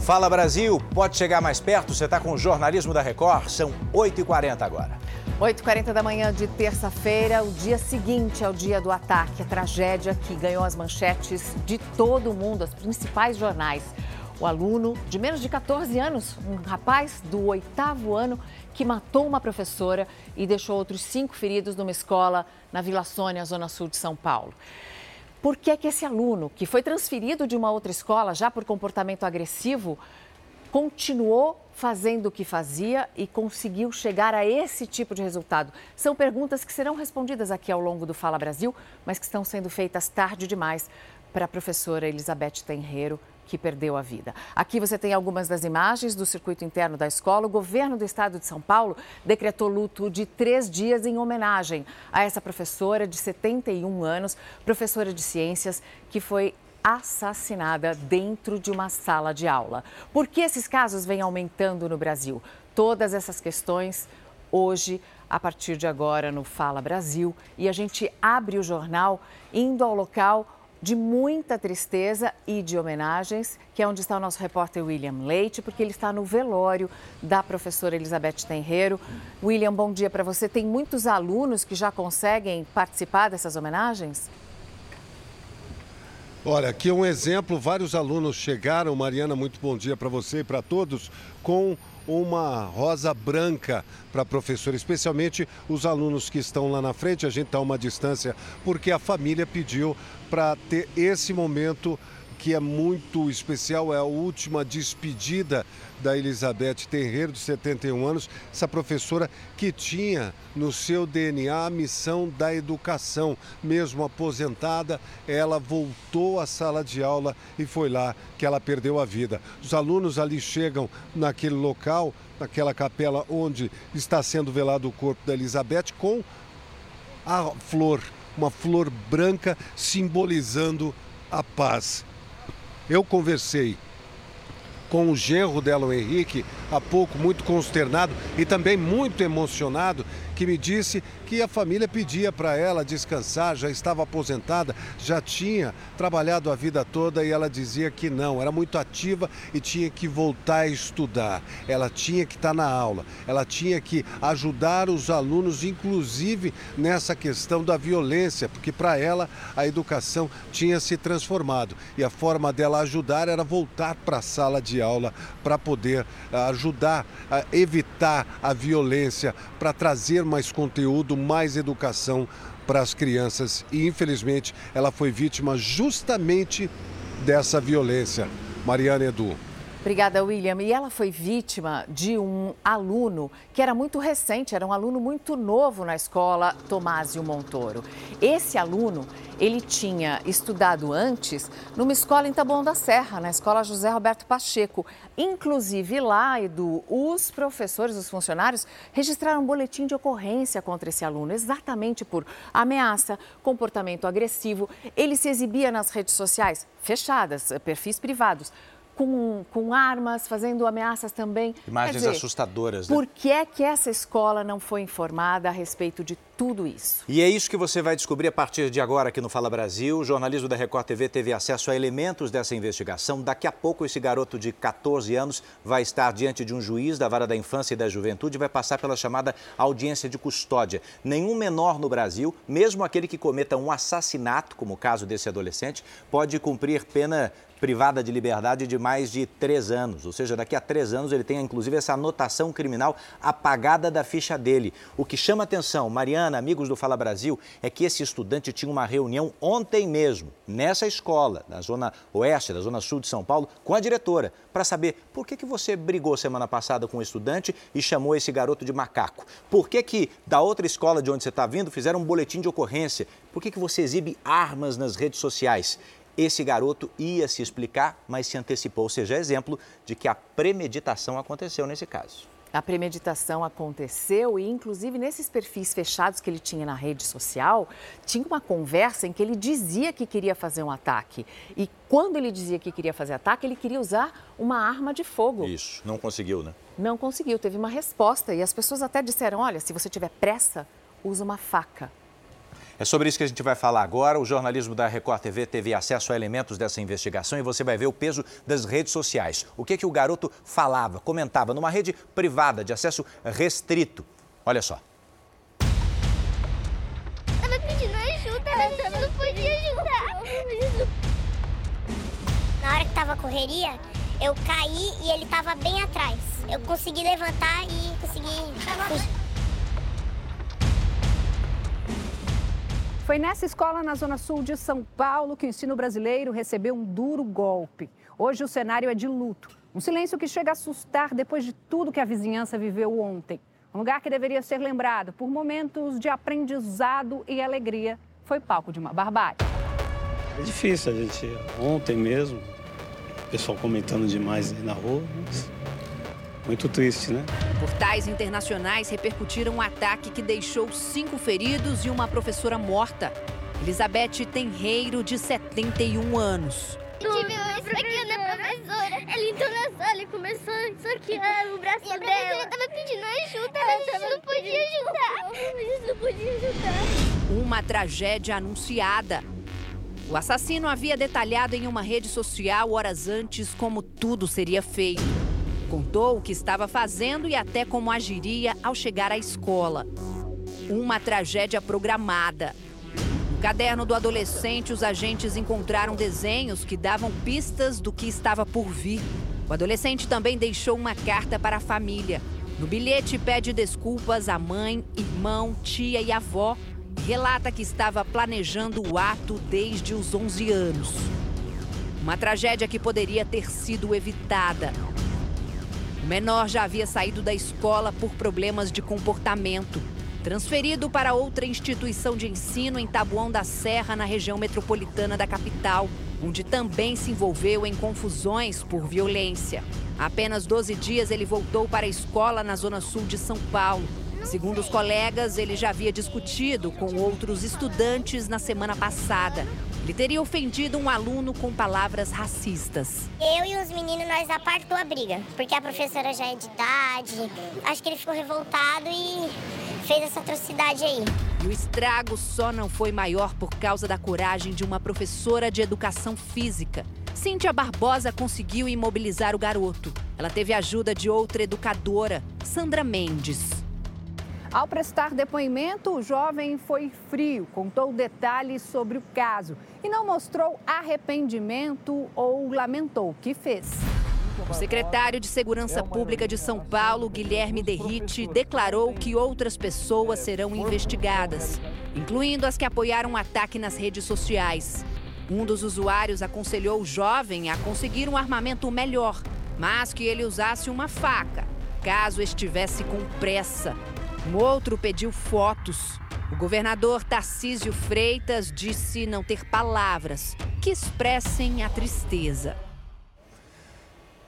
Fala Brasil, pode chegar mais perto? Você está com o jornalismo da Record? São 8h40 agora. 8h40 da manhã de terça-feira, o dia seguinte ao dia do ataque, a tragédia que ganhou as manchetes de todo o mundo, os principais jornais. O aluno de menos de 14 anos, um rapaz do oitavo ano, que matou uma professora e deixou outros cinco feridos numa escola na Vila Sônia, zona sul de São Paulo. Por que, que esse aluno, que foi transferido de uma outra escola já por comportamento agressivo, continuou fazendo o que fazia e conseguiu chegar a esse tipo de resultado? São perguntas que serão respondidas aqui ao longo do Fala Brasil, mas que estão sendo feitas tarde demais para a professora Elizabeth Tenreiro, que perdeu a vida. Aqui você tem algumas das imagens do circuito interno da escola. O governo do estado de São Paulo decretou luto de três dias em homenagem a essa professora de 71 anos, professora de ciências, que foi assassinada dentro de uma sala de aula. Por que esses casos vêm aumentando no Brasil? Todas essas questões hoje, a partir de agora, no Fala Brasil. E a gente abre o jornal indo ao local de muita tristeza e de homenagens, que é onde está o nosso repórter William Leite, porque ele está no velório da professora Elizabeth Tenreiro. William, bom dia para você. Tem muitos alunos que já conseguem participar dessas homenagens? Olha, aqui é um exemplo. Vários alunos chegaram, Mariana, muito bom dia para você e para todos, com uma rosa branca para a professora, especialmente os alunos que estão lá na frente. A gente está a uma distância porque a família pediu para ter esse momento que é muito especial, é a última despedida da Elizabeth Terreiro, de 71 anos, essa professora que tinha no seu DNA a missão da educação. Mesmo aposentada, ela voltou à sala de aula e foi lá que ela perdeu a vida. Os alunos ali chegam naquele local, naquela capela onde está sendo velado o corpo da Elizabeth, com a flor, uma flor branca simbolizando a paz. Eu conversei com o genro dela, o Henrique, há pouco, muito consternado e também muito emocionado, que me disse que a família pedia para ela descansar, já estava aposentada, já tinha trabalhado a vida toda e ela dizia que não, era muito ativa e tinha que voltar a estudar. Ela tinha que estar na aula, ela tinha que ajudar os alunos, inclusive nessa questão da violência, porque para ela a educação tinha se transformado e a forma dela ajudar era voltar para a sala de aula para poder ajudar a evitar a violência, para trazer mais conteúdo, mais educação para as crianças. E infelizmente ela foi vítima justamente dessa violência. Mariana Edu. Obrigada, William. E ela foi vítima de um aluno que era muito recente, era um aluno muito novo na escola Tomásio Montoro. Esse aluno, ele tinha estudado antes numa escola em Taboão da Serra, na escola José Roberto Pacheco. Inclusive lá, Edu, os professores, os funcionários, registraram um boletim de ocorrência contra esse aluno, exatamente por ameaça, comportamento agressivo. Ele se exibia nas redes sociais fechadas, perfis privados com, com armas, fazendo ameaças também. Imagens dizer, assustadoras. Né? Por que é que essa escola não foi informada a respeito de tudo isso? E é isso que você vai descobrir a partir de agora aqui no Fala Brasil. O jornalismo da Record TV teve acesso a elementos dessa investigação. Daqui a pouco, esse garoto de 14 anos vai estar diante de um juiz da Vara da Infância e da Juventude e vai passar pela chamada audiência de custódia. Nenhum menor no Brasil, mesmo aquele que cometa um assassinato, como o caso desse adolescente, pode cumprir pena privada de liberdade de mais de três anos. Ou seja, daqui a três anos ele tem inclusive essa anotação criminal apagada da ficha dele. O que chama atenção, Mariana, amigos do Fala Brasil, é que esse estudante tinha uma reunião ontem mesmo, nessa escola, na zona oeste, da zona sul de São Paulo, com a diretora, para saber por que, que você brigou semana passada com o estudante e chamou esse garoto de macaco. Por que, que da outra escola de onde você está vindo fizeram um boletim de ocorrência? Por que, que você exibe armas nas redes sociais? Esse garoto ia se explicar, mas se antecipou, ou seja, exemplo de que a premeditação aconteceu nesse caso. A premeditação aconteceu e, inclusive, nesses perfis fechados que ele tinha na rede social, tinha uma conversa em que ele dizia que queria fazer um ataque. E quando ele dizia que queria fazer ataque, ele queria usar uma arma de fogo. Isso, não conseguiu, né? Não conseguiu, teve uma resposta. E as pessoas até disseram: olha, se você tiver pressa, usa uma faca. É sobre isso que a gente vai falar agora. O jornalismo da Record TV teve acesso a elementos dessa investigação e você vai ver o peso das redes sociais. O que, que o garoto falava, comentava numa rede privada de acesso restrito. Olha só. Ela pedindo ajuda, ela não podia ajudar. Na hora que tava a correria, eu caí e ele tava bem atrás. Eu consegui levantar e consegui Foi nessa escola na Zona Sul de São Paulo que o ensino brasileiro recebeu um duro golpe. Hoje o cenário é de luto. Um silêncio que chega a assustar depois de tudo que a vizinhança viveu ontem. Um lugar que deveria ser lembrado por momentos de aprendizado e alegria foi palco de uma barbárie. É difícil a gente. Ontem mesmo, o pessoal comentando demais aí na rua, mas muito triste, né? Portais internacionais repercutiram um ataque que deixou cinco feridos e uma professora morta. Elizabeth Tenreiro, de 71 anos. Eu tive isso aqui na professora. Ela entrou na sala e começou isso aqui, o braço e a dela. tava pedindo ajuda, ela a gente não podia ajudar. A gente não podia ajudar. Uma tragédia anunciada. O assassino havia detalhado em uma rede social horas antes como tudo seria feito. Contou o que estava fazendo e até como agiria ao chegar à escola. Uma tragédia programada. No caderno do adolescente, os agentes encontraram desenhos que davam pistas do que estava por vir. O adolescente também deixou uma carta para a família. No bilhete, pede desculpas à mãe, irmão, tia e avó. relata que estava planejando o ato desde os 11 anos. Uma tragédia que poderia ter sido evitada. Menor já havia saído da escola por problemas de comportamento. Transferido para outra instituição de ensino em Tabuão da Serra, na região metropolitana da capital, onde também se envolveu em confusões por violência. Há apenas 12 dias ele voltou para a escola na zona sul de São Paulo. Segundo os colegas, ele já havia discutido com outros estudantes na semana passada. Ele teria ofendido um aluno com palavras racistas. Eu e os meninos, nós apartou a briga, porque a professora já é de idade. Acho que ele ficou revoltado e fez essa atrocidade aí. E o estrago só não foi maior por causa da coragem de uma professora de educação física. Cíntia Barbosa conseguiu imobilizar o garoto. Ela teve ajuda de outra educadora, Sandra Mendes. Ao prestar depoimento, o jovem foi frio, contou detalhes sobre o caso e não mostrou arrependimento ou lamentou o que fez. O secretário de Segurança Pública de São Paulo, Guilherme Derrite, declarou que outras pessoas serão investigadas, incluindo as que apoiaram o ataque nas redes sociais. Um dos usuários aconselhou o jovem a conseguir um armamento melhor, mas que ele usasse uma faca, caso estivesse com pressa. Um outro pediu fotos. O governador Tarcísio Freitas disse não ter palavras que expressem a tristeza.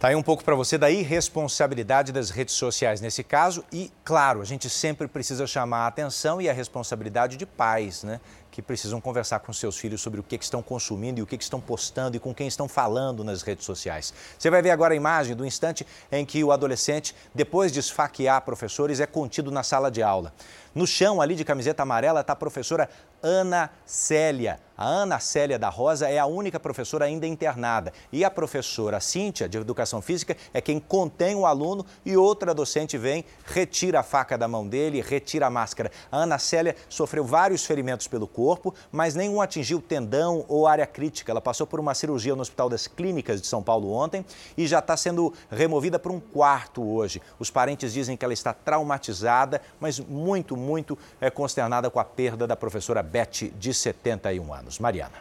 Tá aí um pouco para você da irresponsabilidade das redes sociais nesse caso e, claro, a gente sempre precisa chamar a atenção e a responsabilidade de pais, né? Que precisam conversar com seus filhos sobre o que, estão consumindo e o que estão postando e com quem estão falando nas redes sociais. Você vai ver agora a imagem do instante em que o adolescente, depois de esfaquear professores, é contido na sala de aula. No chão, ali de camiseta amarela, está a professora Ana Célia. A Ana Célia da Rosa é a única professora ainda internada. E a professora Cíntia, de Educação Física, é quem contém o aluno e outra docente vem, retira a faca da mão dele, retira a máscara. A Ana Célia sofreu vários ferimentos pelo corpo, mas nenhum atingiu tendão ou área crítica. Ela passou por uma cirurgia no Hospital das Clínicas de São Paulo ontem e já está sendo removida para um quarto hoje. Os parentes dizem que ela está traumatizada, mas muito, muito é, consternada com a perda da professora Beth, de 71 anos. Mariana.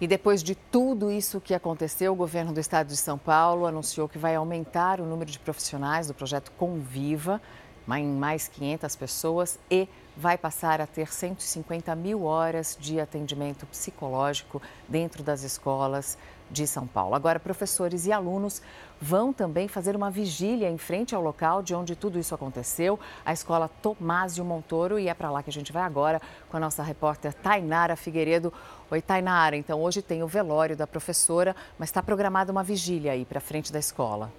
E depois de tudo isso que aconteceu, o governo do estado de São Paulo anunciou que vai aumentar o número de profissionais do projeto Conviva em mais 500 pessoas e vai passar a ter 150 mil horas de atendimento psicológico dentro das escolas de São Paulo. Agora, professores e alunos vão também fazer uma vigília em frente ao local de onde tudo isso aconteceu, a escola Tomásio Montoro, e é para lá que a gente vai agora com a nossa repórter Tainara Figueiredo. Oi, Tainara. Então, hoje tem o velório da professora, mas está programada uma vigília aí para frente da escola.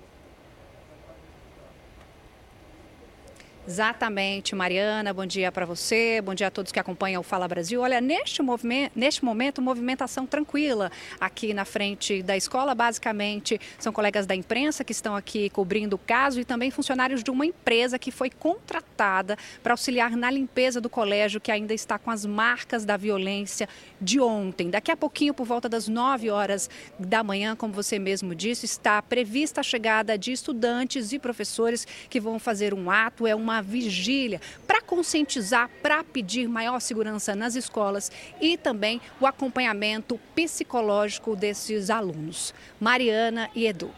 Exatamente, Mariana. Bom dia para você, bom dia a todos que acompanham o Fala Brasil. Olha, neste, movimento, neste momento, movimentação tranquila aqui na frente da escola. Basicamente, são colegas da imprensa que estão aqui cobrindo o caso e também funcionários de uma empresa que foi contratada para auxiliar na limpeza do colégio, que ainda está com as marcas da violência de ontem. Daqui a pouquinho, por volta das 9 horas da manhã, como você mesmo disse, está prevista a chegada de estudantes e professores que vão fazer um ato. É uma uma vigília para conscientizar, para pedir maior segurança nas escolas e também o acompanhamento psicológico desses alunos. Mariana e Edu.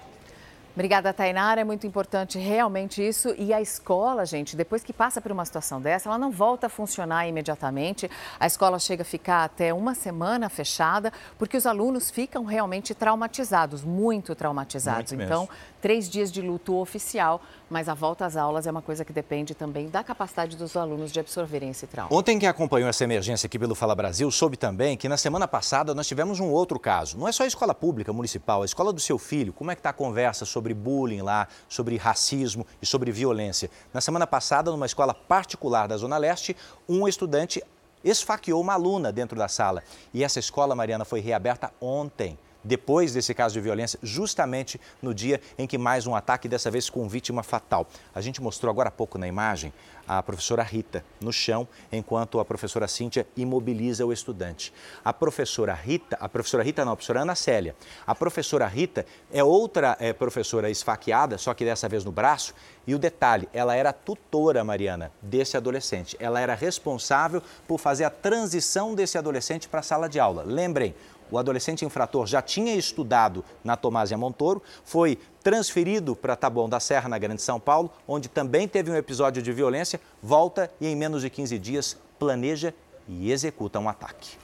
Obrigada, Tainara. É muito importante realmente isso. E a escola, gente, depois que passa por uma situação dessa, ela não volta a funcionar imediatamente. A escola chega a ficar até uma semana fechada, porque os alunos ficam realmente traumatizados, muito traumatizados. Muito então, três dias de luto oficial, mas a volta às aulas é uma coisa que depende também da capacidade dos alunos de absorverem esse trauma. Ontem, quem acompanhou essa emergência aqui pelo Fala Brasil soube também que na semana passada nós tivemos um outro caso. Não é só a escola pública, municipal, a escola do seu filho. Como é que está a conversa sobre bullying lá, sobre racismo e sobre violência? Na semana passada, numa escola particular da Zona Leste, um estudante esfaqueou uma aluna dentro da sala. E essa escola, Mariana, foi reaberta ontem depois desse caso de violência, justamente no dia em que mais um ataque, dessa vez com vítima fatal. A gente mostrou agora há pouco na imagem a professora Rita no chão, enquanto a professora Cíntia imobiliza o estudante. A professora Rita, a professora Rita não, a professora Ana Célia. A professora Rita é outra é, professora esfaqueada, só que dessa vez no braço. E o detalhe, ela era tutora, Mariana, desse adolescente. Ela era responsável por fazer a transição desse adolescente para a sala de aula. Lembrem, o adolescente infrator já tinha estudado na Tomásia Montoro, foi transferido para Taboão da Serra, na Grande São Paulo, onde também teve um episódio de violência, volta e em menos de 15 dias planeja e executa um ataque.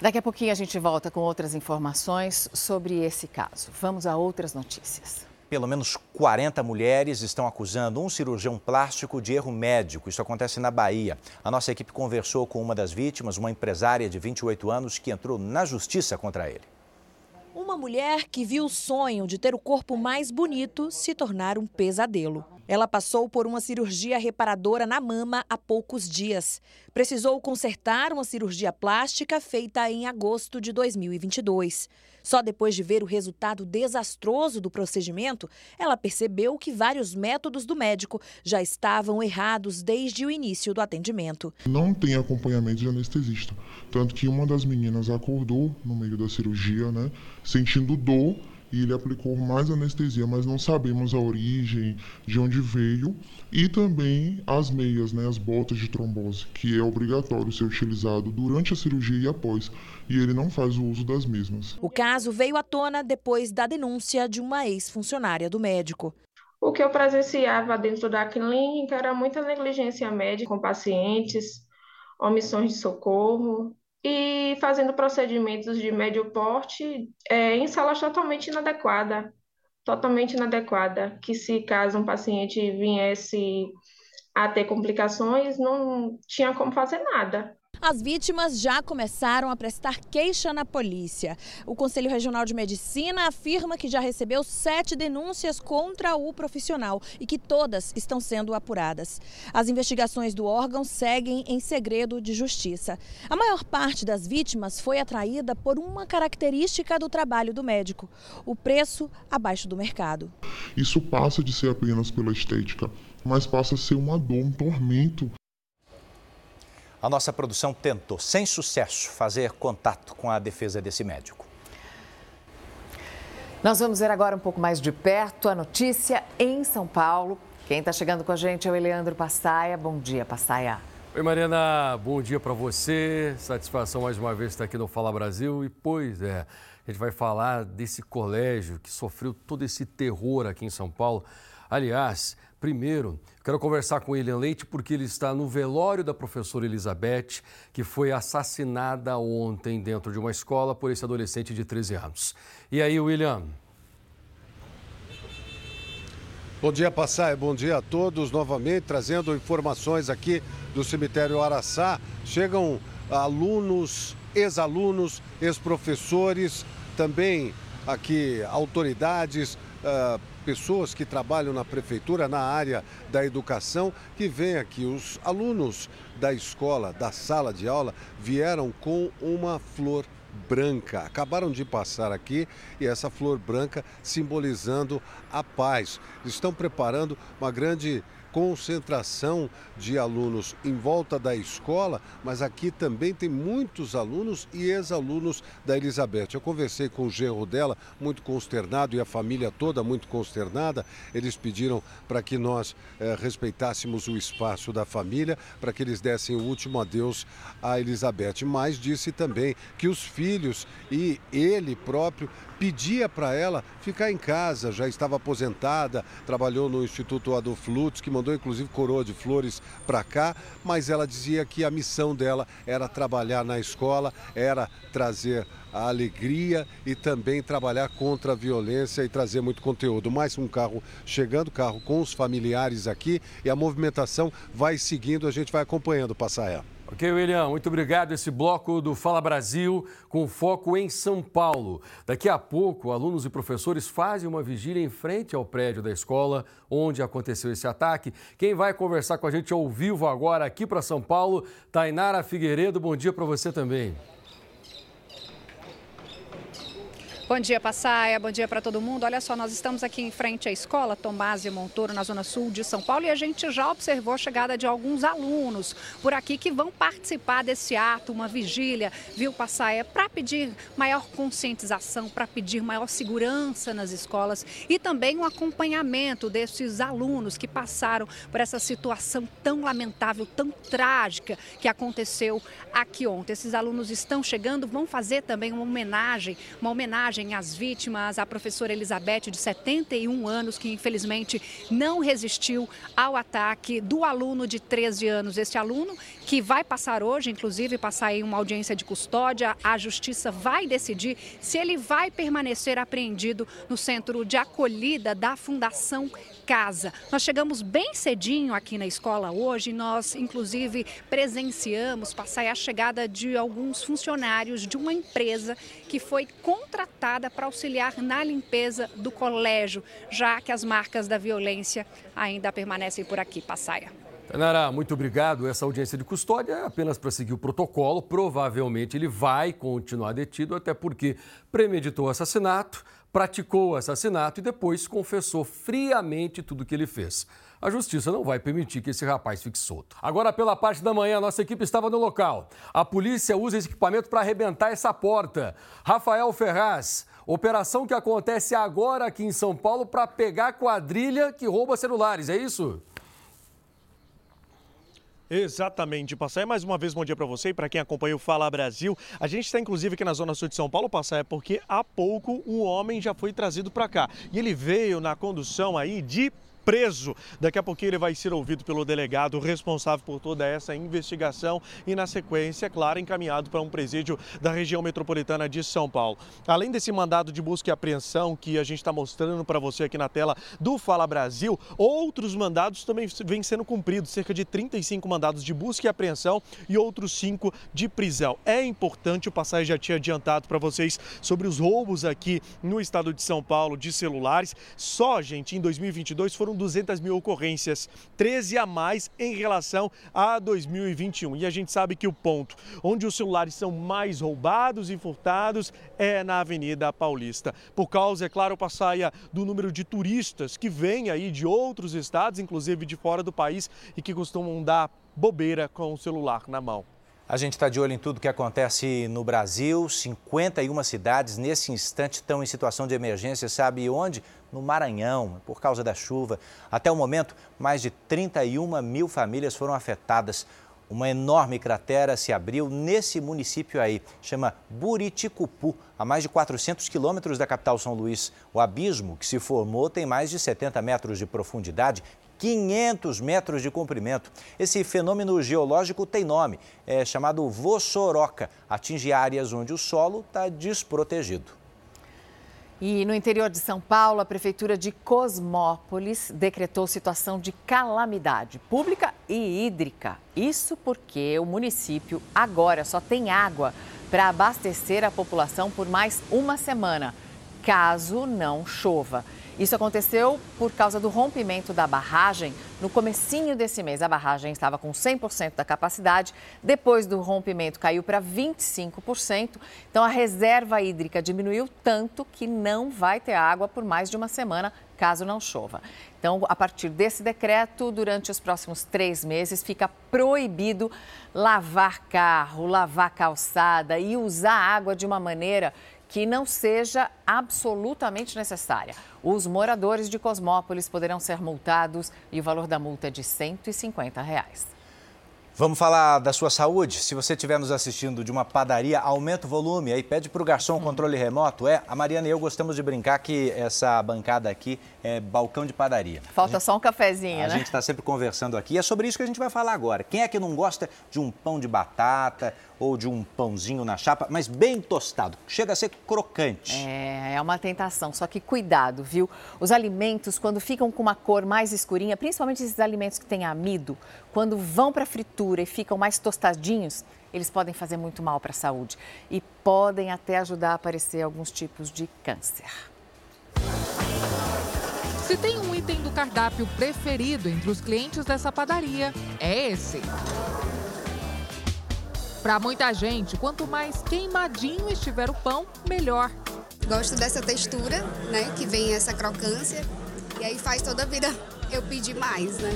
Daqui a pouquinho a gente volta com outras informações sobre esse caso. Vamos a outras notícias. Pelo menos 40 mulheres estão acusando um cirurgião plástico de erro médico. Isso acontece na Bahia. A nossa equipe conversou com uma das vítimas, uma empresária de 28 anos que entrou na justiça contra ele. Uma mulher que viu o sonho de ter o corpo mais bonito se tornar um pesadelo. Ela passou por uma cirurgia reparadora na mama há poucos dias. Precisou consertar uma cirurgia plástica feita em agosto de 2022. Só depois de ver o resultado desastroso do procedimento, ela percebeu que vários métodos do médico já estavam errados desde o início do atendimento. Não tem acompanhamento de anestesista. Tanto que uma das meninas acordou no meio da cirurgia, né, sentindo dor e ele aplicou mais anestesia, mas não sabemos a origem, de onde veio, e também as meias, né, as botas de trombose, que é obrigatório ser utilizado durante a cirurgia e após, e ele não faz o uso das mesmas. O caso veio à tona depois da denúncia de uma ex-funcionária do médico. O que eu presenciava dentro da clínica era muita negligência médica com pacientes, omissões de socorro, e fazendo procedimentos de médio porte é, em salas totalmente inadequada, totalmente inadequada, que se caso um paciente viesse a ter complicações, não tinha como fazer nada. As vítimas já começaram a prestar queixa na polícia. O Conselho Regional de Medicina afirma que já recebeu sete denúncias contra o profissional e que todas estão sendo apuradas. As investigações do órgão seguem em segredo de justiça. A maior parte das vítimas foi atraída por uma característica do trabalho do médico: o preço abaixo do mercado. Isso passa de ser apenas pela estética, mas passa a ser uma dor, um tormento a nossa produção tentou, sem sucesso, fazer contato com a defesa desse médico. Nós vamos ver agora um pouco mais de perto a notícia em São Paulo. Quem está chegando com a gente é o Eleandro Passaia. Bom dia, Passaia. Oi, Mariana. Bom dia para você. Satisfação mais uma vez estar aqui no Fala Brasil. E, pois é, a gente vai falar desse colégio que sofreu todo esse terror aqui em São Paulo. Aliás, Primeiro, quero conversar com William Leite porque ele está no velório da professora Elizabeth, que foi assassinada ontem dentro de uma escola por esse adolescente de 13 anos. E aí, William? Bom dia, Passai. Bom dia a todos. Novamente trazendo informações aqui do cemitério Araçá. Chegam alunos, ex-alunos, ex-professores, também aqui autoridades, uh, pessoas que trabalham na prefeitura na área da educação que vêm aqui. Os alunos da escola, da sala de aula, vieram com uma flor branca. Acabaram de passar aqui e essa flor branca simbolizando a paz. Estão preparando uma grande concentração de alunos em volta da escola, mas aqui também tem muitos alunos e ex-alunos da Elizabeth. Eu conversei com o genro dela, muito consternado, e a família toda muito consternada. Eles pediram para que nós eh, respeitássemos o espaço da família, para que eles dessem o último adeus à Elizabeth. Mas disse também que os filhos e ele próprio pedia para ela ficar em casa, já estava aposentada, trabalhou no Instituto Adolfo Lutz, que mandou inclusive coroa de flores para cá, mas ela dizia que a missão dela era trabalhar na escola, era trazer a alegria e também trabalhar contra a violência e trazer muito conteúdo. Mais um carro chegando, carro com os familiares aqui e a movimentação vai seguindo, a gente vai acompanhando, Passaia. Ok, William, muito obrigado. Esse bloco do Fala Brasil com foco em São Paulo. Daqui a pouco, alunos e professores fazem uma vigília em frente ao prédio da escola onde aconteceu esse ataque. Quem vai conversar com a gente ao vivo agora aqui para São Paulo, Tainara Figueiredo. Bom dia para você também. Bom dia, Passaia. Bom dia para todo mundo. Olha só, nós estamos aqui em frente à escola Tomás e Montoro, na zona sul de São Paulo, e a gente já observou a chegada de alguns alunos por aqui que vão participar desse ato, uma vigília, viu, Passaia, para pedir maior conscientização, para pedir maior segurança nas escolas e também um acompanhamento desses alunos que passaram por essa situação tão lamentável, tão trágica que aconteceu aqui ontem. Esses alunos estão chegando, vão fazer também uma homenagem, uma homenagem homenagem às vítimas, a professora Elizabeth, de 71 anos, que infelizmente não resistiu ao ataque do aluno de 13 anos. Este aluno que vai passar hoje, inclusive, passar em uma audiência de custódia, a justiça vai decidir se ele vai permanecer apreendido no centro de acolhida da Fundação Casa. Nós chegamos bem cedinho aqui na escola hoje, nós inclusive presenciamos passar a chegada de alguns funcionários de uma empresa que foi contratada para auxiliar na limpeza do colégio, já que as marcas da violência ainda permanecem por aqui. Passaia. Tanara, muito obrigado. Essa audiência de custódia é apenas para seguir o protocolo. Provavelmente ele vai continuar detido, até porque premeditou o assassinato, praticou o assassinato e depois confessou friamente tudo o que ele fez. A justiça não vai permitir que esse rapaz fique solto. Agora, pela parte da manhã, nossa equipe estava no local. A polícia usa esse equipamento para arrebentar essa porta. Rafael Ferraz, operação que acontece agora aqui em São Paulo para pegar quadrilha que rouba celulares, é isso? Exatamente, Passaia. Mais uma vez, bom dia para você e para quem acompanha o Fala Brasil. A gente está inclusive aqui na Zona Sul de São Paulo, Passaia, porque há pouco um homem já foi trazido para cá. E ele veio na condução aí de preso. Daqui a pouquinho ele vai ser ouvido pelo delegado responsável por toda essa investigação e, na sequência, é claro, encaminhado para um presídio da região metropolitana de São Paulo. Além desse mandado de busca e apreensão que a gente está mostrando para você aqui na tela do Fala Brasil, outros mandados também vêm sendo cumpridos, cerca de 35 mandados de busca e apreensão e outros 5 de prisão. É importante, o passagem já tinha adiantado para vocês sobre os roubos aqui no estado de São Paulo de celulares. Só, gente, em 2022 foram 200 mil ocorrências, 13 a mais em relação a 2021. E a gente sabe que o ponto onde os celulares são mais roubados e furtados é na Avenida Paulista. Por causa, é claro, passaia do número de turistas que vêm aí de outros estados, inclusive de fora do país, e que costumam dar bobeira com o celular na mão. A gente está de olho em tudo que acontece no Brasil. 51 cidades nesse instante estão em situação de emergência. Sabe onde? No Maranhão, por causa da chuva. Até o momento, mais de 31 mil famílias foram afetadas. Uma enorme cratera se abriu nesse município aí, chama Buriticupu, a mais de 400 quilômetros da capital São Luís. O abismo que se formou tem mais de 70 metros de profundidade 500 metros de comprimento. Esse fenômeno geológico tem nome, é chamado vossoroca. Atinge áreas onde o solo está desprotegido. E no interior de São Paulo, a Prefeitura de Cosmópolis decretou situação de calamidade pública e hídrica. Isso porque o município agora só tem água para abastecer a população por mais uma semana. caso não chova. Isso aconteceu por causa do rompimento da barragem no comecinho desse mês. A barragem estava com 100% da capacidade, depois do rompimento caiu para 25%. Então a reserva hídrica diminuiu tanto que não vai ter água por mais de uma semana, caso não chova. Então, a partir desse decreto, durante os próximos três meses, fica proibido lavar carro, lavar calçada e usar água de uma maneira que não seja absolutamente necessária. Os moradores de Cosmópolis poderão ser multados e o valor da multa é de 150 reais. Vamos falar da sua saúde? Se você estiver nos assistindo de uma padaria, aumenta o volume, aí pede para o garçom o controle remoto. É, a Mariana e eu gostamos de brincar que essa bancada aqui é balcão de padaria. Falta gente, só um cafezinho, a né? A gente está sempre conversando aqui. É sobre isso que a gente vai falar agora. Quem é que não gosta de um pão de batata ou de um pãozinho na chapa, mas bem tostado? Chega a ser crocante. É, é uma tentação. Só que cuidado, viu? Os alimentos, quando ficam com uma cor mais escurinha, principalmente esses alimentos que têm amido, quando vão para a fritura e ficam mais tostadinhos, eles podem fazer muito mal para a saúde e podem até ajudar a aparecer alguns tipos de câncer. Se tem um item do cardápio preferido entre os clientes dessa padaria, é esse. Para muita gente, quanto mais queimadinho estiver o pão, melhor. Gosto dessa textura, né, que vem essa crocância, e aí faz toda a vida eu pedir mais, né?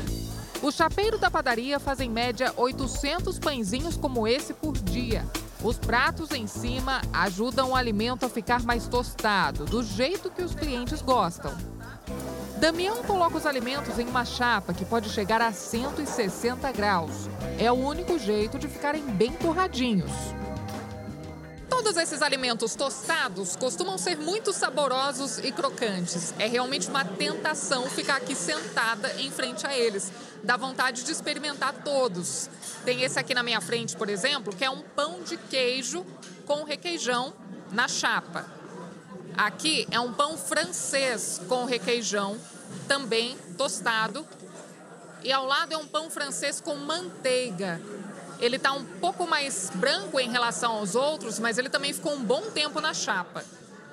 O chapeiro da padaria faz em média 800 pãezinhos como esse por dia. Os pratos em cima ajudam o alimento a ficar mais tostado, do jeito que os clientes gostam. Damião coloca os alimentos em uma chapa que pode chegar a 160 graus. É o único jeito de ficarem bem torradinhos. Todos esses alimentos tostados costumam ser muito saborosos e crocantes. É realmente uma tentação ficar aqui sentada em frente a eles. Dá vontade de experimentar todos. Tem esse aqui na minha frente, por exemplo, que é um pão de queijo com requeijão na chapa. Aqui é um pão francês com requeijão, também tostado. E ao lado é um pão francês com manteiga. Ele está um pouco mais branco em relação aos outros, mas ele também ficou um bom tempo na chapa.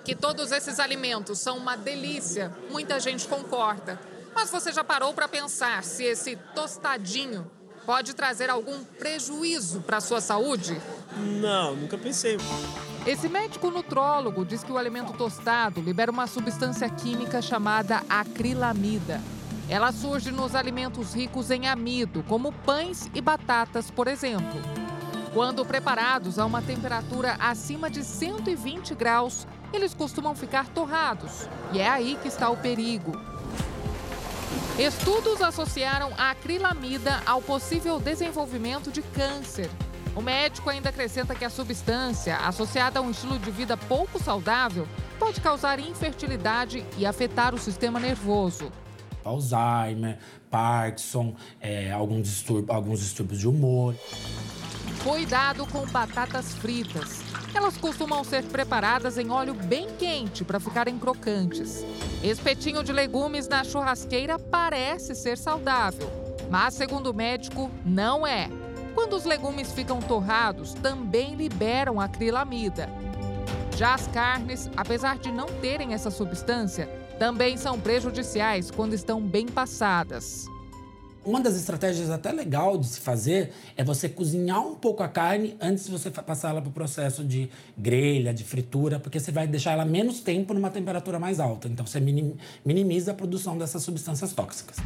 Que todos esses alimentos são uma delícia, muita gente concorda. Mas você já parou para pensar se esse tostadinho pode trazer algum prejuízo para a sua saúde? Não, nunca pensei. Esse médico nutrólogo diz que o alimento tostado libera uma substância química chamada acrilamida. Ela surge nos alimentos ricos em amido, como pães e batatas, por exemplo. Quando preparados a uma temperatura acima de 120 graus, eles costumam ficar torrados. E é aí que está o perigo. Estudos associaram a acrilamida ao possível desenvolvimento de câncer. O médico ainda acrescenta que a substância, associada a um estilo de vida pouco saudável, pode causar infertilidade e afetar o sistema nervoso. Alzheimer, Parkinson, é, alguns, distúrbios, alguns distúrbios de humor. Cuidado com batatas fritas. Elas costumam ser preparadas em óleo bem quente para ficarem crocantes. Espetinho de legumes na churrasqueira parece ser saudável, mas, segundo o médico, não é. Quando os legumes ficam torrados, também liberam acrilamida. Já as carnes, apesar de não terem essa substância, também são prejudiciais quando estão bem passadas. Uma das estratégias até legal de se fazer é você cozinhar um pouco a carne antes de você passar ela para o processo de grelha, de fritura, porque você vai deixar ela menos tempo numa temperatura mais alta. Então você minimiza a produção dessas substâncias tóxicas.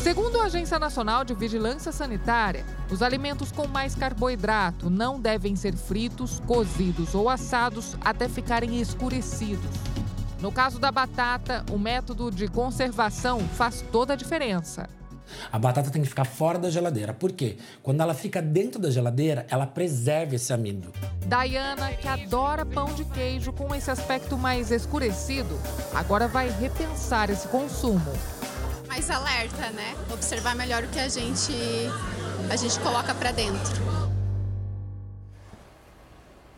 Segundo a Agência Nacional de Vigilância Sanitária, os alimentos com mais carboidrato não devem ser fritos, cozidos ou assados até ficarem escurecidos. No caso da batata, o método de conservação faz toda a diferença. A batata tem que ficar fora da geladeira. Por quê? Quando ela fica dentro da geladeira, ela preserva esse amido. Diana, que adora pão de queijo com esse aspecto mais escurecido, agora vai repensar esse consumo. Mais alerta, né? Observar melhor o que a gente a gente coloca para dentro.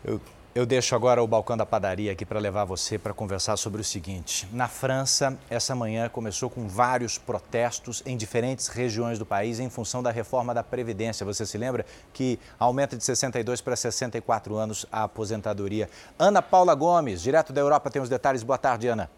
Eu Eu deixo agora o balcão da padaria aqui para levar você para conversar sobre o seguinte. Na França, essa manhã começou com vários protestos em diferentes regiões do país em função da reforma da Previdência. Você se lembra que aumenta de 62 para 64 anos a aposentadoria. Ana Paula Gomes, direto da Europa, tem os detalhes. Boa tarde, Ana.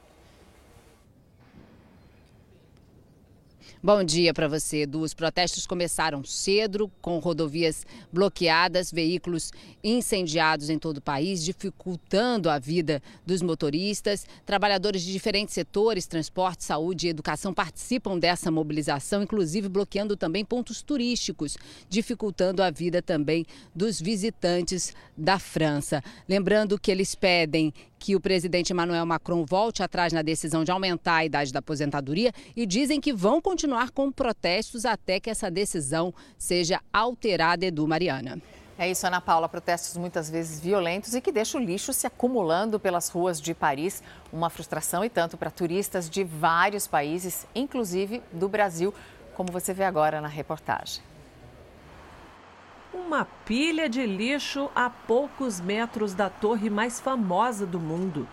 Bom dia para você, Edu. Os protestos começaram cedo, com rodovias bloqueadas, veículos incendiados em todo o país, dificultando a vida dos motoristas. Trabalhadores de diferentes setores, transporte, saúde e educação, participam dessa mobilização, inclusive bloqueando também pontos turísticos, dificultando a vida também dos visitantes da França. Lembrando que eles pedem que o presidente Emmanuel Macron volte atrás na decisão de aumentar a idade da aposentadoria e dizem que vão continuar com protestos até que essa decisão seja alterada, Edu Mariana. É isso, Ana Paula. Protestos muitas vezes violentos e que deixam o lixo se acumulando pelas ruas de Paris. Uma frustração e tanto para turistas de vários países, inclusive do Brasil, como você vê agora na reportagem. Uma pilha de lixo a poucos metros da torre mais famosa do mundo.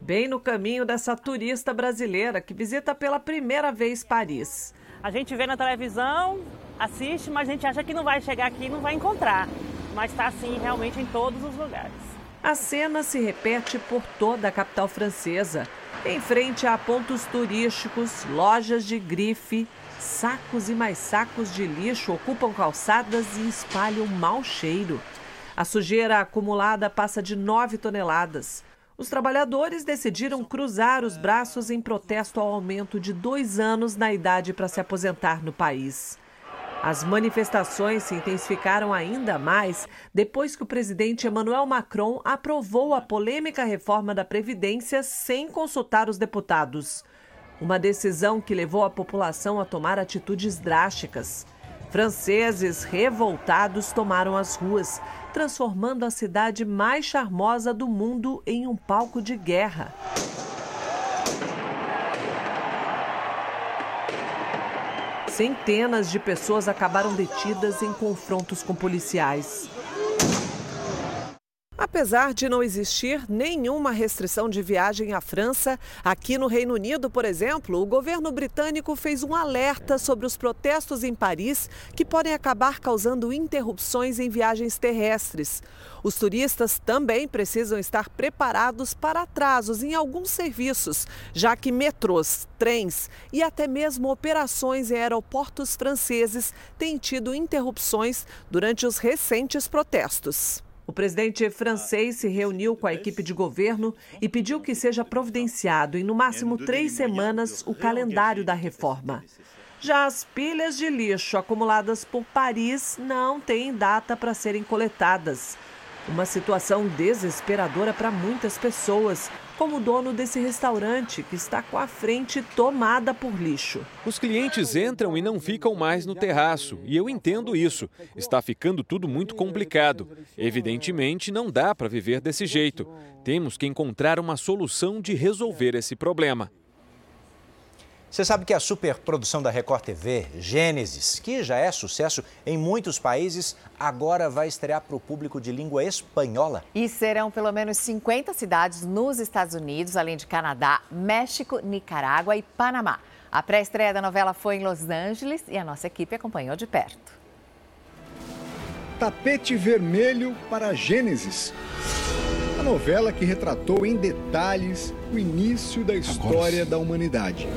Bem no caminho dessa turista brasileira que visita pela primeira vez Paris. A gente vê na televisão, assiste, mas a gente acha que não vai chegar aqui e não vai encontrar. Mas está assim realmente em todos os lugares. A cena se repete por toda a capital francesa. Em frente a pontos turísticos, lojas de grife, Sacos e mais sacos de lixo ocupam calçadas e espalham mau cheiro. A sujeira acumulada passa de 9 toneladas. Os trabalhadores decidiram cruzar os braços em protesto ao aumento de dois anos na idade para se aposentar no país. As manifestações se intensificaram ainda mais depois que o presidente Emmanuel Macron aprovou a polêmica reforma da Previdência sem consultar os deputados. Uma decisão que levou a população a tomar atitudes drásticas. Franceses revoltados tomaram as ruas, transformando a cidade mais charmosa do mundo em um palco de guerra. Centenas de pessoas acabaram detidas em confrontos com policiais. Apesar de não existir nenhuma restrição de viagem à França, aqui no Reino Unido, por exemplo, o governo britânico fez um alerta sobre os protestos em Paris que podem acabar causando interrupções em viagens terrestres. Os turistas também precisam estar preparados para atrasos em alguns serviços, já que metrôs, trens e até mesmo operações em aeroportos franceses têm tido interrupções durante os recentes protestos. O presidente francês se reuniu com a equipe de governo e pediu que seja providenciado em no máximo três semanas o calendário da reforma. Já as pilhas de lixo acumuladas por Paris não têm data para serem coletadas. Uma situação desesperadora para muitas pessoas, como o dono desse restaurante que está com a frente tomada por lixo. Os clientes entram e não ficam mais no terraço, e eu entendo isso. Está ficando tudo muito complicado. Evidentemente, não dá para viver desse jeito. Temos que encontrar uma solução de resolver esse problema. Você sabe que a superprodução da Record TV, Gênesis, que já é sucesso em muitos países, agora vai estrear para o público de língua espanhola? E serão pelo menos 50 cidades nos Estados Unidos, além de Canadá, México, Nicarágua e Panamá. A pré-estreia da novela foi em Los Angeles e a nossa equipe acompanhou de perto. Tapete Vermelho para Gênesis. A novela que retratou em detalhes o início da história da humanidade.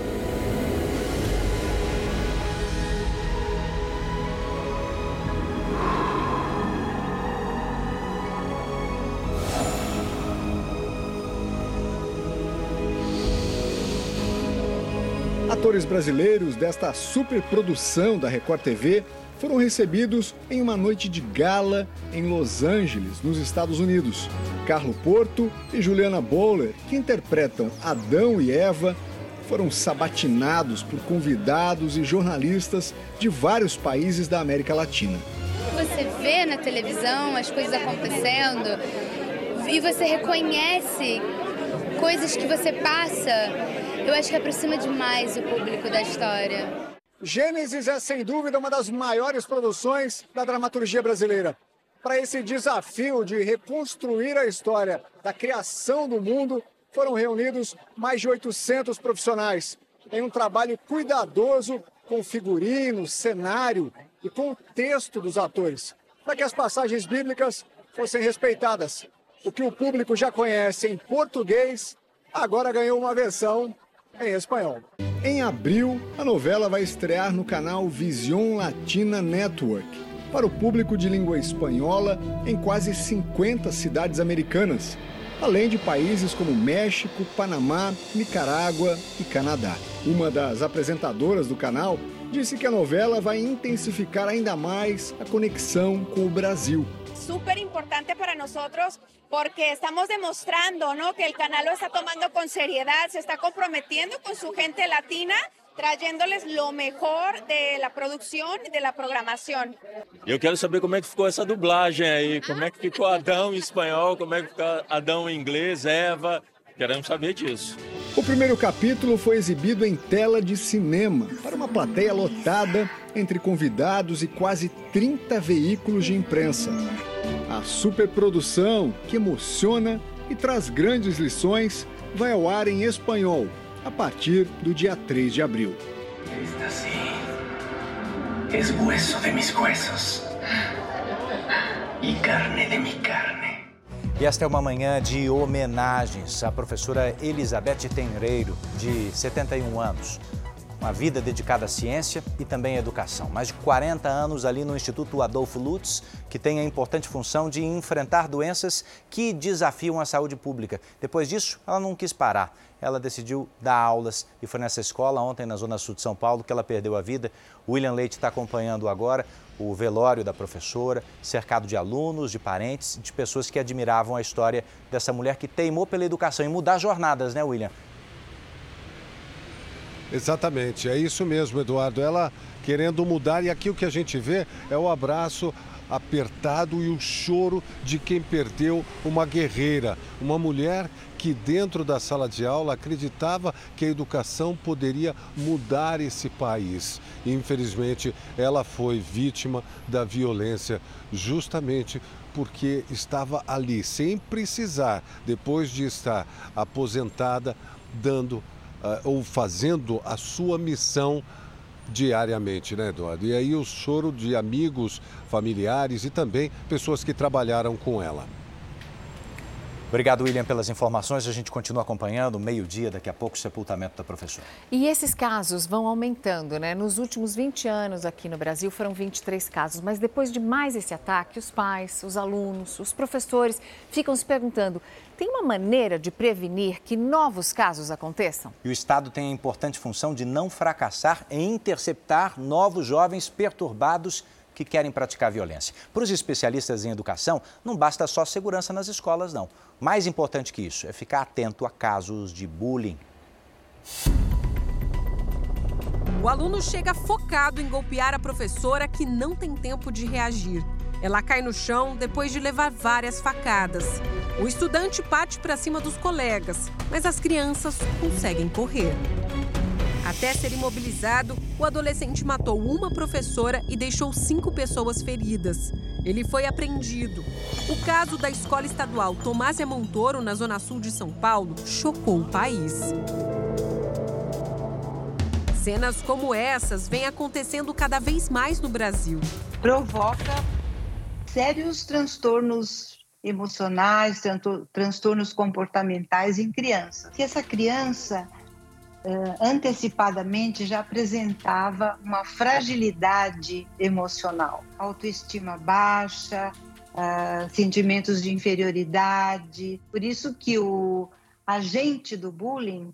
Atores brasileiros desta superprodução da Record TV foram recebidos em uma noite de gala em Los Angeles, nos Estados Unidos. Carlo Porto e Juliana Bowler, que interpretam Adão e Eva, foram sabatinados por convidados e jornalistas de vários países da América Latina. Você vê na televisão as coisas acontecendo e você reconhece coisas que você passa eu acho que aproxima demais o público da história. Gênesis é, sem dúvida, uma das maiores produções da dramaturgia brasileira. Para esse desafio de reconstruir a história da criação do mundo, foram reunidos mais de 800 profissionais em um trabalho cuidadoso com figurino, cenário e com o texto dos atores, para que as passagens bíblicas fossem respeitadas. O que o público já conhece em português, agora ganhou uma versão em espanhol. Em abril, a novela vai estrear no canal Vision Latina Network para o público de língua espanhola em quase 50 cidades americanas, além de países como México, Panamá, Nicarágua e Canadá. Uma das apresentadoras do canal disse que a novela vai intensificar ainda mais a conexão com o Brasil. Súper importante para nosotros porque estamos demostrando ¿no? que el canal lo está tomando con seriedad, se está comprometiendo con su gente latina trayéndoles lo mejor de la producción e de la programação. Eu quero saber como é que ficou essa dublagem aí, como é que ficou Adão em espanhol, como é que ficou Adão em inglês, Eva. Queremos saber disso. O primeiro capítulo foi exibido em tela de cinema para uma plateia lotada entre convidados e quase 30 veículos de imprensa. A superprodução, que emociona e traz grandes lições, vai ao ar em espanhol a partir do dia 3 de abril. Esta sim é hueso de mis huesos e carne de mi carne. E esta é uma manhã de homenagens à professora Elizabeth Tenreiro, de 71 anos. Uma vida dedicada à ciência e também à educação. Mais de 40 anos ali no Instituto Adolfo Lutz, que tem a importante função de enfrentar doenças que desafiam a saúde pública. Depois disso, ela não quis parar ela decidiu dar aulas e foi nessa escola ontem na Zona Sul de São Paulo que ela perdeu a vida. William Leite está acompanhando agora o velório da professora, cercado de alunos, de parentes, de pessoas que admiravam a história dessa mulher que teimou pela educação e mudar jornadas, né, William? Exatamente, é isso mesmo, Eduardo. Ela querendo mudar e aqui o que a gente vê é o abraço apertado e o choro de quem perdeu uma guerreira, uma mulher que dentro da sala de aula acreditava que a educação poderia mudar esse país. Infelizmente, ela foi vítima da violência justamente porque estava ali sem precisar, depois de estar aposentada, dando uh, ou fazendo a sua missão diariamente, né, Eduardo? E aí o choro de amigos, familiares e também pessoas que trabalharam com ela. Obrigado, William, pelas informações. A gente continua acompanhando, meio-dia, daqui a pouco, o sepultamento da professora. E esses casos vão aumentando, né? Nos últimos 20 anos aqui no Brasil foram 23 casos, mas depois de mais esse ataque, os pais, os alunos, os professores ficam se perguntando: tem uma maneira de prevenir que novos casos aconteçam? E o Estado tem a importante função de não fracassar em interceptar novos jovens perturbados que querem praticar violência. Para os especialistas em educação, não basta só segurança nas escolas, não. Mais importante que isso é ficar atento a casos de bullying. O aluno chega focado em golpear a professora que não tem tempo de reagir. Ela cai no chão depois de levar várias facadas. O estudante parte para cima dos colegas, mas as crianças conseguem correr. Até ser imobilizado, o adolescente matou uma professora e deixou cinco pessoas feridas. Ele foi apreendido. O caso da escola estadual Tomásia Montoro, na zona sul de São Paulo, chocou o país. Cenas como essas vêm acontecendo cada vez mais no Brasil. Provoca sérios transtornos emocionais, transtornos comportamentais em crianças. Que essa criança antecipadamente já apresentava uma fragilidade emocional, autoestima baixa, uh, sentimentos de inferioridade. Por isso que o agente do bullying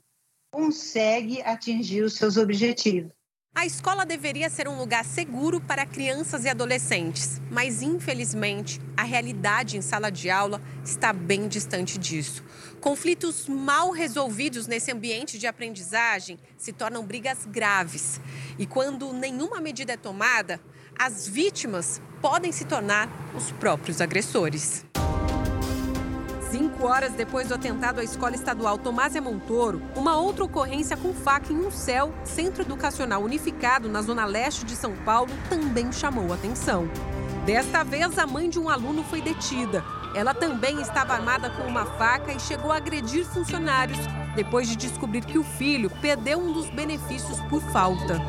consegue atingir os seus objetivos. A escola deveria ser um lugar seguro para crianças e adolescentes, mas infelizmente a realidade em sala de aula está bem distante disso. Conflitos mal resolvidos nesse ambiente de aprendizagem se tornam brigas graves. E quando nenhuma medida é tomada, as vítimas podem se tornar os próprios agressores. Cinco horas depois do atentado à escola estadual Tomásia Montoro, uma outra ocorrência com faca em um céu, centro educacional unificado na zona leste de São Paulo, também chamou atenção. Desta vez, a mãe de um aluno foi detida. Ela também estava armada com uma faca e chegou a agredir funcionários depois de descobrir que o filho perdeu um dos benefícios por falta.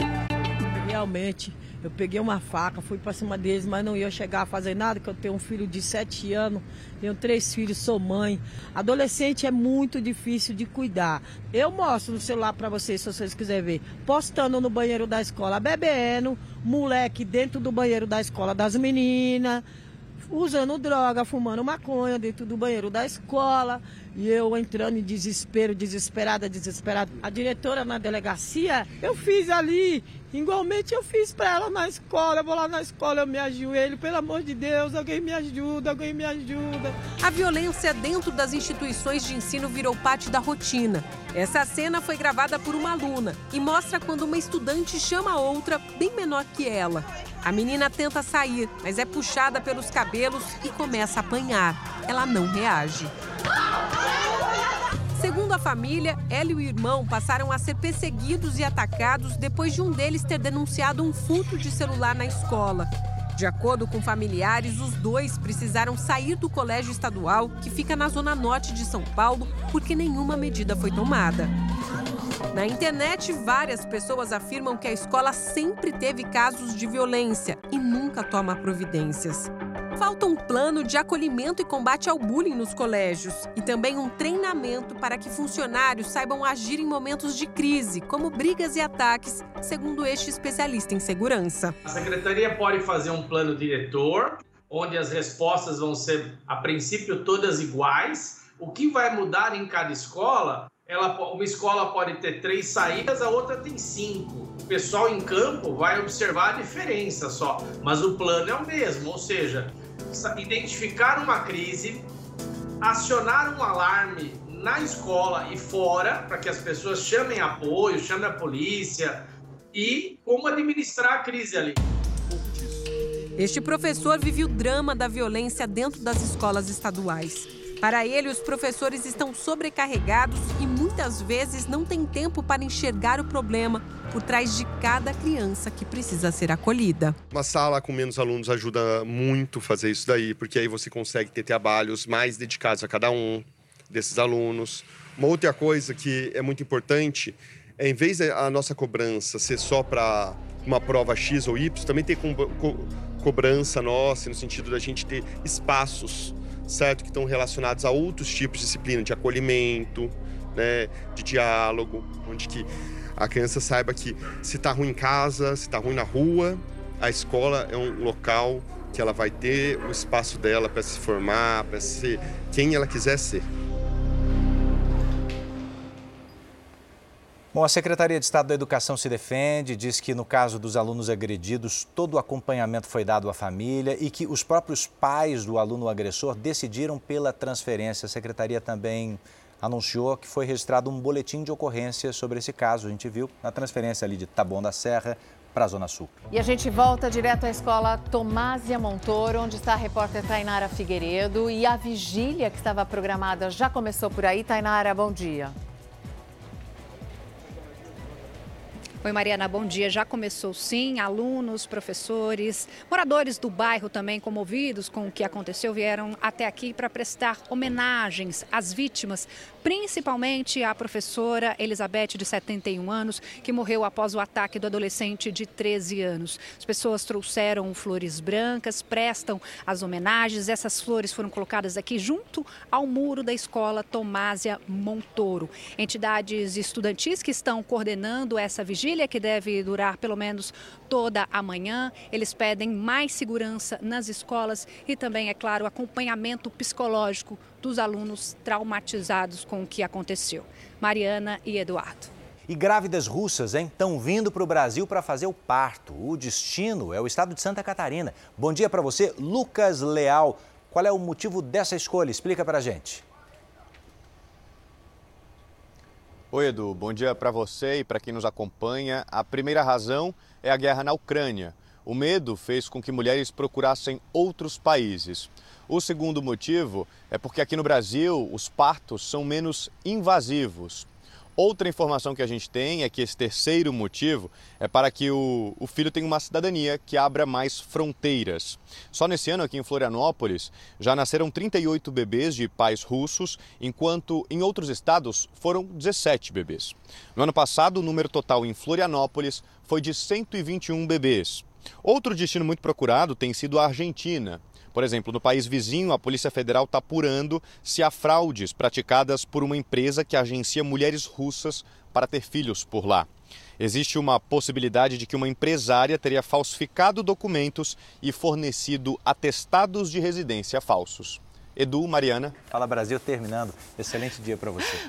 Realmente, eu peguei uma faca, fui para cima deles, mas não ia chegar a fazer nada, porque eu tenho um filho de 7 anos, tenho três filhos, sou mãe. Adolescente é muito difícil de cuidar. Eu mostro no celular para vocês, se vocês quiserem ver, postando no banheiro da escola, bebendo, moleque dentro do banheiro da escola das meninas, usando droga, fumando maconha dentro do banheiro da escola. E eu entrando em desespero, desesperada, desesperada. A diretora na delegacia, eu fiz ali, igualmente eu fiz para ela na escola. Eu vou lá na escola, eu me ajoelho, pelo amor de Deus, alguém me ajuda, alguém me ajuda. A violência dentro das instituições de ensino virou parte da rotina. Essa cena foi gravada por uma aluna e mostra quando uma estudante chama outra, bem menor que ela. A menina tenta sair, mas é puxada pelos cabelos e começa a apanhar. Ela não reage. Segundo a família, ela e o irmão passaram a ser perseguidos e atacados depois de um deles ter denunciado um furto de celular na escola. De acordo com familiares, os dois precisaram sair do colégio estadual, que fica na zona norte de São Paulo, porque nenhuma medida foi tomada. Na internet, várias pessoas afirmam que a escola sempre teve casos de violência e nunca toma providências. Falta um plano de acolhimento e combate ao bullying nos colégios e também um treinamento para que funcionários saibam agir em momentos de crise, como brigas e ataques, segundo este especialista em segurança. A secretaria pode fazer um plano diretor, onde as respostas vão ser, a princípio, todas iguais. O que vai mudar em cada escola ela, uma escola pode ter três saídas, a outra tem cinco. O pessoal em campo vai observar a diferença só, mas o plano é o mesmo, ou seja, identificar uma crise, acionar um alarme na escola e fora, para que as pessoas chamem apoio, chamem a polícia e como administrar a crise ali. Este professor vive o drama da violência dentro das escolas estaduais. Para ele, os professores estão sobrecarregados e muitas vezes não têm tempo para enxergar o problema por trás de cada criança que precisa ser acolhida. Uma sala com menos alunos ajuda muito a fazer isso daí, porque aí você consegue ter trabalhos mais dedicados a cada um desses alunos. Uma outra coisa que é muito importante é, em vez da nossa cobrança ser só para uma prova X ou Y, também ter co co cobrança nossa, no sentido da gente ter espaços certo? Que estão relacionados a outros tipos de disciplina, de acolhimento, né? De diálogo, onde que a criança saiba que se está ruim em casa, se está ruim na rua, a escola é um local que ela vai ter o espaço dela para se formar, para ser quem ela quiser ser. Bom, a Secretaria de Estado da Educação se defende, diz que no caso dos alunos agredidos, todo o acompanhamento foi dado à família e que os próprios pais do aluno agressor decidiram pela transferência. A Secretaria também anunciou que foi registrado um boletim de ocorrência sobre esse caso. A gente viu na transferência ali de Taboão da Serra para a Zona Sul. E a gente volta direto à escola Tomásia Montoro, onde está a repórter Tainara Figueiredo. E a vigília que estava programada já começou por aí. Tainara, bom dia. Oi, Mariana, bom dia. Já começou sim. Alunos, professores, moradores do bairro também comovidos com o que aconteceu vieram até aqui para prestar homenagens às vítimas, principalmente à professora Elizabeth, de 71 anos, que morreu após o ataque do adolescente de 13 anos. As pessoas trouxeram flores brancas, prestam as homenagens. Essas flores foram colocadas aqui junto ao muro da escola Tomásia Montoro. Entidades estudantis que estão coordenando essa vigília vigília, que deve durar pelo menos toda a manhã. Eles pedem mais segurança nas escolas e também, é claro, acompanhamento psicológico dos alunos traumatizados com o que aconteceu. Mariana e Eduardo. E grávidas russas, hein? Estão vindo para o Brasil para fazer o parto. O destino é o estado de Santa Catarina. Bom dia para você, Lucas Leal. Qual é o motivo dessa escolha? Explica para a gente. Oi, Edu. Bom dia para você e para quem nos acompanha. A primeira razão é a guerra na Ucrânia. O medo fez com que mulheres procurassem outros países. O segundo motivo é porque aqui no Brasil os partos são menos invasivos. Outra informação que a gente tem é que esse terceiro motivo é para que o, o, filho tenha uma cidadania que abra mais fronteiras. Só nesse ano aqui em Florianópolis já nasceram 38 bebês de pais russos, enquanto em outros estados foram 17 bebês. No ano passado, o número total em Florianópolis foi de 121 bebês. Outro destino muito procurado tem sido a Argentina. Por exemplo, no país vizinho, a Polícia Federal está apurando se há fraudes praticadas por uma empresa que agencia mulheres russas para ter filhos por lá. Existe uma possibilidade de que uma empresária teria falsificado documentos e fornecido atestados de residência falsos. Edu, Mariana. Fala Brasil terminando. Excelente dia para você.